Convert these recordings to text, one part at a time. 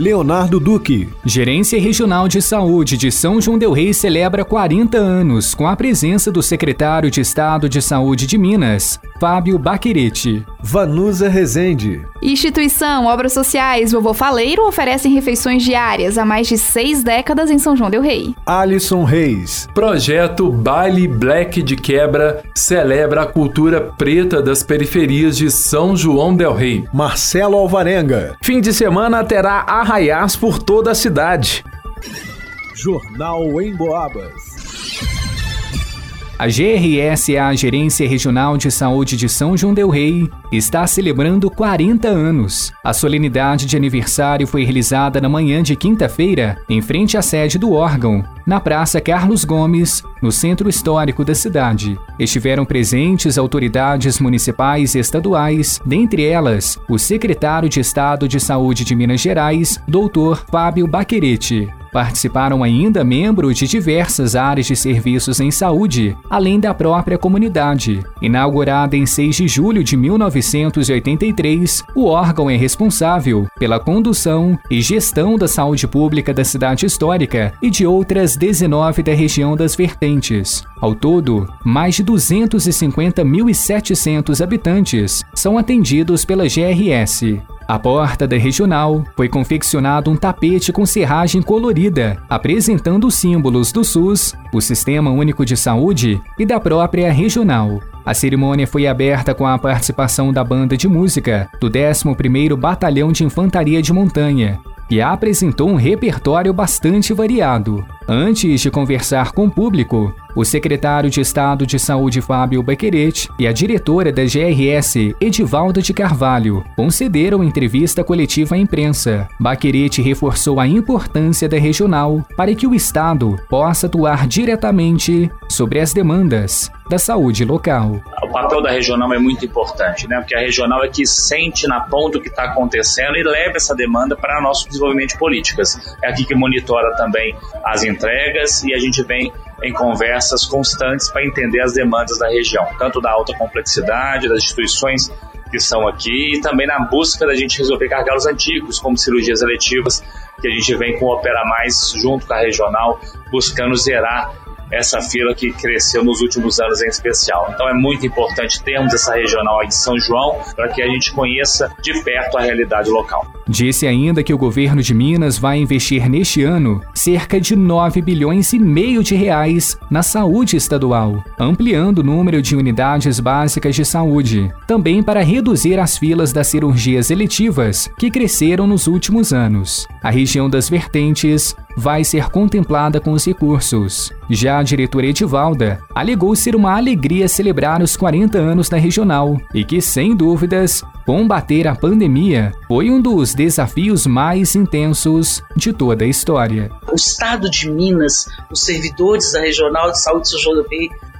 Leonardo Duque. Gerência Regional de Saúde de São João Del Rei celebra 40 anos com a presença do secretário de Estado de Saúde de Minas, Fábio Baquerete. Vanusa Rezende. Instituição Obras Sociais Vovô Faleiro oferecem refeições diárias há mais de seis décadas em São João Del Rei. Alisson Reis. Projeto Baile Black de Quebra celebra a cultura preta das periferias de São João Del Rei. Marcelo Alvarenga. Fim de semana terá arraiás por toda a cidade. Jornal em Boabas. A GRSA, a Gerência Regional de Saúde de São João Del Rei, está celebrando 40 anos. A solenidade de aniversário foi realizada na manhã de quinta-feira, em frente à sede do órgão, na Praça Carlos Gomes, no centro histórico da cidade. Estiveram presentes autoridades municipais e estaduais, dentre elas o secretário de Estado de Saúde de Minas Gerais, Dr. Fábio Baquerete. Participaram ainda membros de diversas áreas de serviços em saúde, além da própria comunidade. Inaugurada em 6 de julho de 1983, o órgão é responsável pela condução e gestão da saúde pública da cidade histórica e de outras 19 da região das Vertentes. Ao todo, mais de 250.700 habitantes são atendidos pela GRS. À porta da regional foi confeccionado um tapete com serragem colorida, apresentando os símbolos do SUS, o Sistema Único de Saúde e da própria regional. A cerimônia foi aberta com a participação da banda de música do 11º Batalhão de Infantaria de Montanha, que apresentou um repertório bastante variado. Antes de conversar com o público, o secretário de Estado de Saúde Fábio Baquerete e a diretora da GRS, Edivalda de Carvalho, concederam entrevista coletiva à imprensa. Baquerete reforçou a importância da regional para que o Estado possa atuar diretamente sobre as demandas da saúde local. O papel da regional é muito importante, né? Porque a regional é que sente na ponta o que está acontecendo e leva essa demanda para nosso desenvolvimento de políticas. É aqui que monitora também as entregas e a gente vem em conversas constantes para entender as demandas da região, tanto da alta complexidade, das instituições que são aqui e também na busca da gente resolver gargalos antigos, como cirurgias eletivas, que a gente vem com o Opera Mais junto com a regional, buscando zerar essa fila que cresceu nos últimos anos em especial. Então é muito importante termos essa regional aí de São João para que a gente conheça de perto a realidade local. Disse ainda que o governo de Minas vai investir neste ano cerca de 9 bilhões e meio de reais na saúde estadual, ampliando o número de unidades básicas de saúde, também para reduzir as filas das cirurgias eletivas que cresceram nos últimos anos. A região das vertentes vai ser contemplada com os recursos. Já a diretora Edivalda alegou ser uma alegria celebrar os 40 anos da regional e que, sem dúvidas, combater a pandemia foi um dos desafios mais intensos de toda a história. O Estado de Minas, os servidores da Regional de Saúde do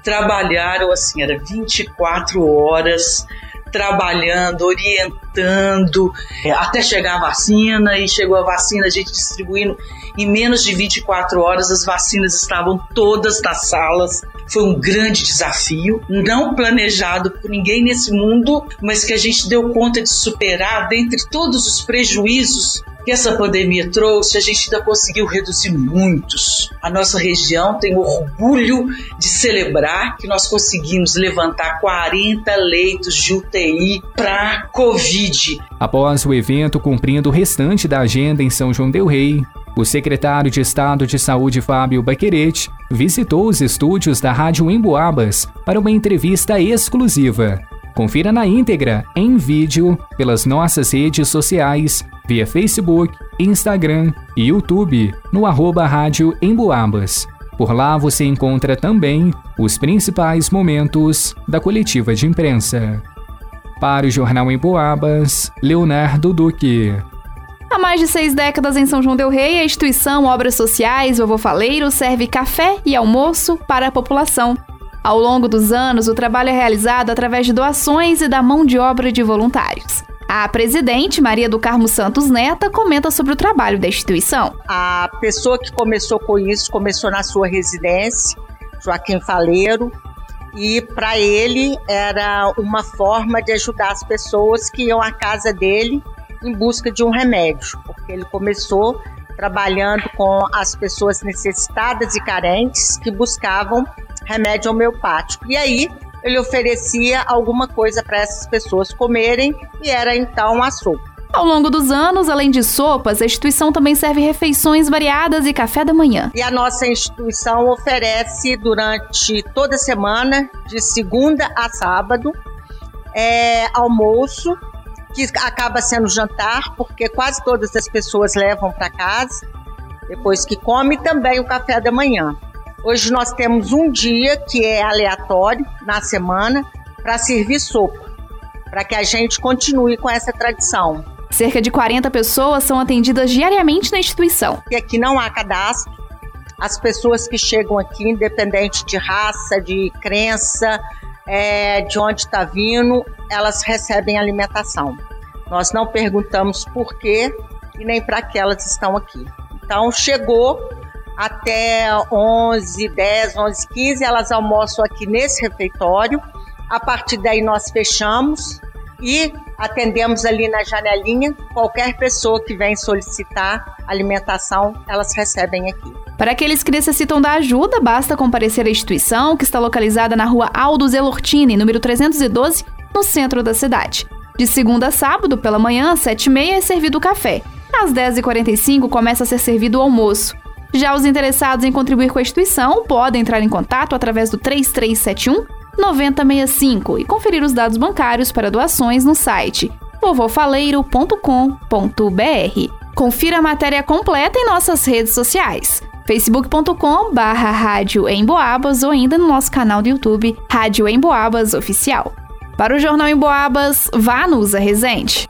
trabalharam assim, era 24 horas trabalhando, orientando, é, até chegar a vacina, e chegou a vacina, a gente distribuindo. Em menos de 24 horas, as vacinas estavam todas nas salas. Foi um grande desafio, não planejado por ninguém nesse mundo, mas que a gente deu conta de superar dentre todos os prejuízos que essa pandemia trouxe, a gente ainda conseguiu reduzir muitos. A nossa região tem orgulho de celebrar que nós conseguimos levantar 40 leitos de UTI para Covid. Após o evento cumprindo o restante da agenda em São João del Rei, o secretário de Estado de Saúde Fábio Baquerete visitou os estúdios da Rádio Emboabas para uma entrevista exclusiva. Confira na íntegra, em vídeo, pelas nossas redes sociais, via Facebook, Instagram e YouTube, no arroba Rádio Emboabas. Por lá você encontra também os principais momentos da coletiva de imprensa. Para o Jornal Emboabas, Leonardo Duque. Há mais de seis décadas em São João Del Rei, a instituição Obras Sociais Vovô Faleiro serve café e almoço para a população. Ao longo dos anos, o trabalho é realizado através de doações e da mão de obra de voluntários. A presidente, Maria do Carmo Santos Neta, comenta sobre o trabalho da instituição. A pessoa que começou com isso começou na sua residência, Joaquim Faleiro, e para ele era uma forma de ajudar as pessoas que iam à casa dele em busca de um remédio, porque ele começou trabalhando com as pessoas necessitadas e carentes que buscavam remédio homeopático. E aí ele oferecia alguma coisa para essas pessoas comerem e era então a sopa. Ao longo dos anos, além de sopas, a instituição também serve refeições variadas e café da manhã. E a nossa instituição oferece durante toda a semana, de segunda a sábado, é, almoço, que acaba sendo jantar, porque quase todas as pessoas levam para casa, depois que come, também o café da manhã. Hoje nós temos um dia que é aleatório na semana para servir sopa, para que a gente continue com essa tradição. Cerca de 40 pessoas são atendidas diariamente na instituição. E aqui não há cadastro. As pessoas que chegam aqui, independente de raça, de crença, é, de onde está vindo, elas recebem alimentação. Nós não perguntamos por quê e nem para que elas estão aqui. Então, chegou, até 11, 10, 11, 15, elas almoçam aqui nesse refeitório. A partir daí nós fechamos e atendemos ali na janelinha. Qualquer pessoa que vem solicitar alimentação, elas recebem aqui. Para aqueles que necessitam da ajuda, basta comparecer à instituição, que está localizada na rua Aldo Zelortini, número 312, no centro da cidade. De segunda a sábado, pela manhã, às 7h30, é servido o café. Às 10h45 começa a ser servido o almoço. Já os interessados em contribuir com a instituição podem entrar em contato através do 3371 9065 e conferir os dados bancários para doações no site vovofaleiro.com.br. Confira a matéria completa em nossas redes sociais facebook.com barra Rádio ou ainda no nosso canal do YouTube Rádio Emboabas Oficial. Para o Jornal Emboabas, vá no Usa Resente.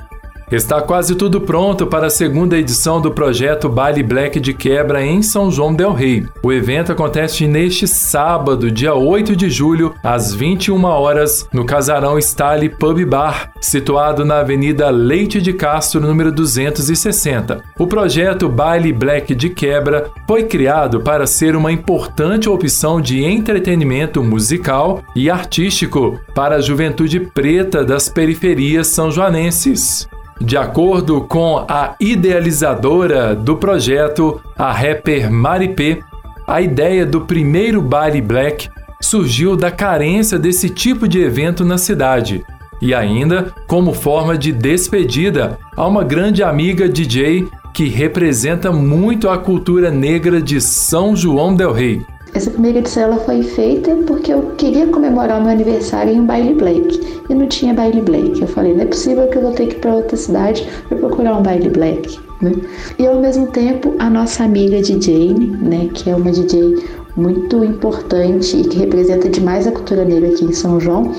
Está quase tudo pronto para a segunda edição do projeto Baile Black de Quebra em São João Del Rei. O evento acontece neste sábado, dia 8 de julho, às 21 horas, no Casarão Style Pub Bar, situado na Avenida Leite de Castro, número 260. O projeto Baile Black de Quebra foi criado para ser uma importante opção de entretenimento musical e artístico para a juventude preta das periferias são joanenses. De acordo com a idealizadora do projeto, a rapper Maripê, a ideia do primeiro baile black surgiu da carência desse tipo de evento na cidade e ainda como forma de despedida a uma grande amiga DJ que representa muito a cultura negra de São João del Rei. Essa primeira edição ela foi feita porque eu queria comemorar o meu aniversário em um baile black e não tinha baile black. Eu falei, não é possível que eu vou ter que ir para outra cidade para procurar um baile black. Né? E ao mesmo tempo, a nossa amiga DJ, né, que é uma DJ muito importante e que representa demais a cultura negra aqui em São João,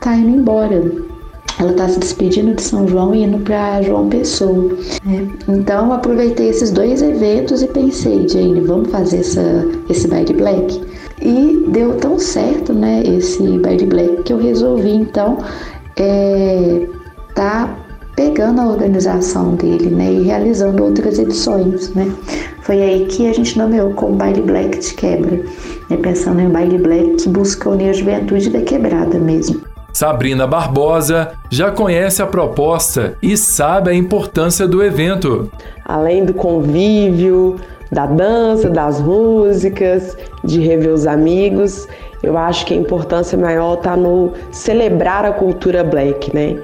tá indo embora ela está se despedindo de São João e indo para João Pessoa. Né? Então aproveitei esses dois eventos e pensei, Jane, vamos fazer essa, esse baile black? E deu tão certo, né, esse baile black, que eu resolvi então é, tá pegando a organização dele, né, e realizando outras edições, né. Foi aí que a gente nomeou como Baile Black de Quebra, né, pensando em um Baile Black que busca unir a juventude da quebrada mesmo. Sabrina Barbosa já conhece a proposta e sabe a importância do evento. Além do convívio, da dança, das músicas, de rever os amigos, eu acho que a importância maior está no celebrar a cultura black, né?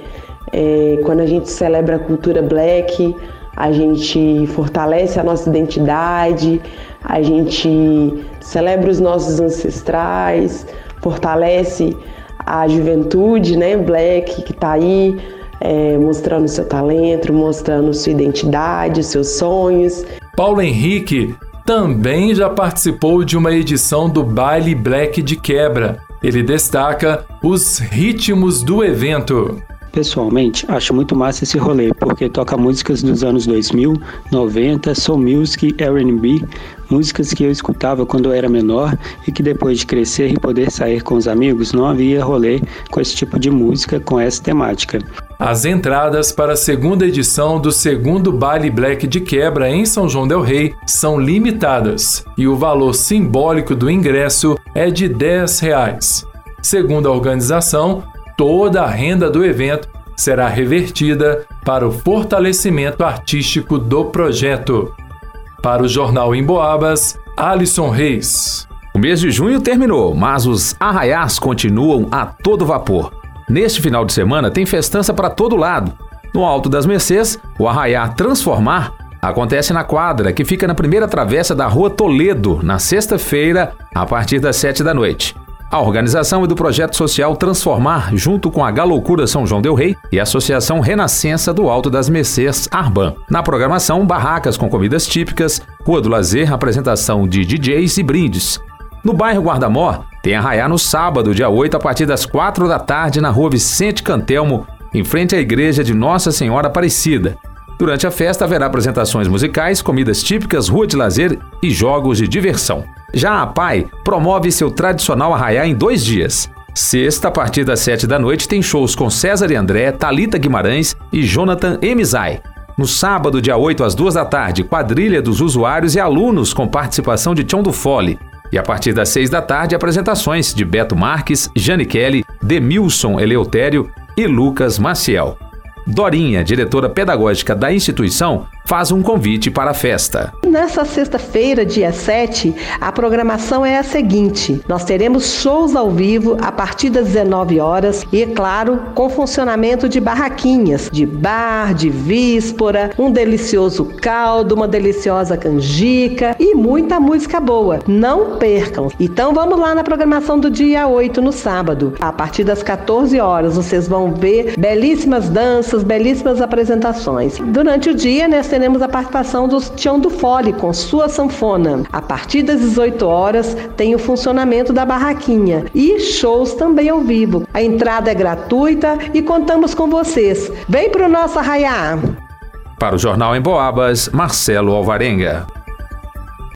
É, quando a gente celebra a cultura black, a gente fortalece a nossa identidade, a gente celebra os nossos ancestrais, fortalece a juventude, né, black, que está aí é, mostrando seu talento, mostrando sua identidade, seus sonhos. Paulo Henrique também já participou de uma edição do Baile Black de Quebra. Ele destaca os ritmos do evento. Pessoalmente, acho muito massa esse rolê, porque toca músicas dos anos 2000, 90, soul music, R&B, músicas que eu escutava quando eu era menor e que depois de crescer e poder sair com os amigos, não havia rolê com esse tipo de música, com essa temática. As entradas para a segunda edição do segundo Baile Black de Quebra em São João del Rei são limitadas e o valor simbólico do ingresso é de 10 reais. Segundo a organização, toda a renda do evento será revertida para o fortalecimento artístico do projeto. Para o Jornal em Boabas, Alisson Reis. O mês de junho terminou, mas os arraiás continuam a todo vapor. Neste final de semana tem festança para todo lado. No Alto das Mercês, o arraiá Transformar acontece na quadra, que fica na primeira travessa da Rua Toledo, na sexta-feira, a partir das sete da noite. A organização é do projeto social Transformar, junto com a Galoucura São João Del Rei e a Associação Renascença do Alto das Mercês Arban. Na programação, barracas com comidas típicas, Rua do Lazer, apresentação de DJs e brindes. No bairro Guardamor, tem arraiá no sábado, dia 8, a partir das 4 da tarde, na rua Vicente Cantelmo, em frente à igreja de Nossa Senhora Aparecida. Durante a festa haverá apresentações musicais, comidas típicas, rua de lazer e jogos de diversão. Já a PAI promove seu tradicional arraiá em dois dias. Sexta, a partir das sete da noite, tem shows com César e André, Talita Guimarães e Jonathan Emizai. No sábado, dia 8 às duas da tarde, quadrilha dos usuários e alunos com participação de Tião do Fole. E a partir das seis da tarde, apresentações de Beto Marques, Jane Kelly, Demilson Eleutério e Lucas Maciel. Dorinha, diretora pedagógica da instituição, faz um convite para a festa. Nessa sexta-feira, dia 7, a programação é a seguinte: nós teremos shows ao vivo a partir das 19 horas e, é claro, com funcionamento de barraquinhas, de bar, de víspora, um delicioso caldo, uma deliciosa canjica e muita música boa. Não percam. Então vamos lá na programação do dia 8 no sábado. A partir das 14 horas vocês vão ver belíssimas danças, belíssimas apresentações. Durante o dia, nós teremos a participação do Tião do Fole com sua sanfona. A partir das 18 horas tem o funcionamento da barraquinha e shows também ao vivo. A entrada é gratuita e contamos com vocês. Vem pro nosso arraiá! Para o Jornal em Boabas, Marcelo Alvarenga.